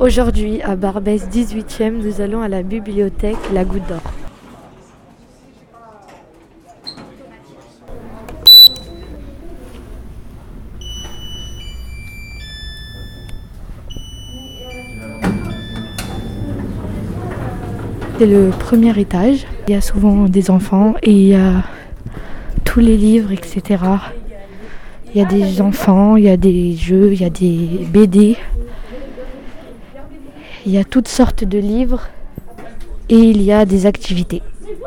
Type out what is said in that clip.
Aujourd'hui, à Barbès 18e, nous allons à la bibliothèque La Goutte d'Or. C'est le premier étage. Il y a souvent des enfants et il y a tous les livres, etc. Il y a des enfants, il y a des jeux, il y a des BD. Il y a toutes sortes de livres et il y a des activités.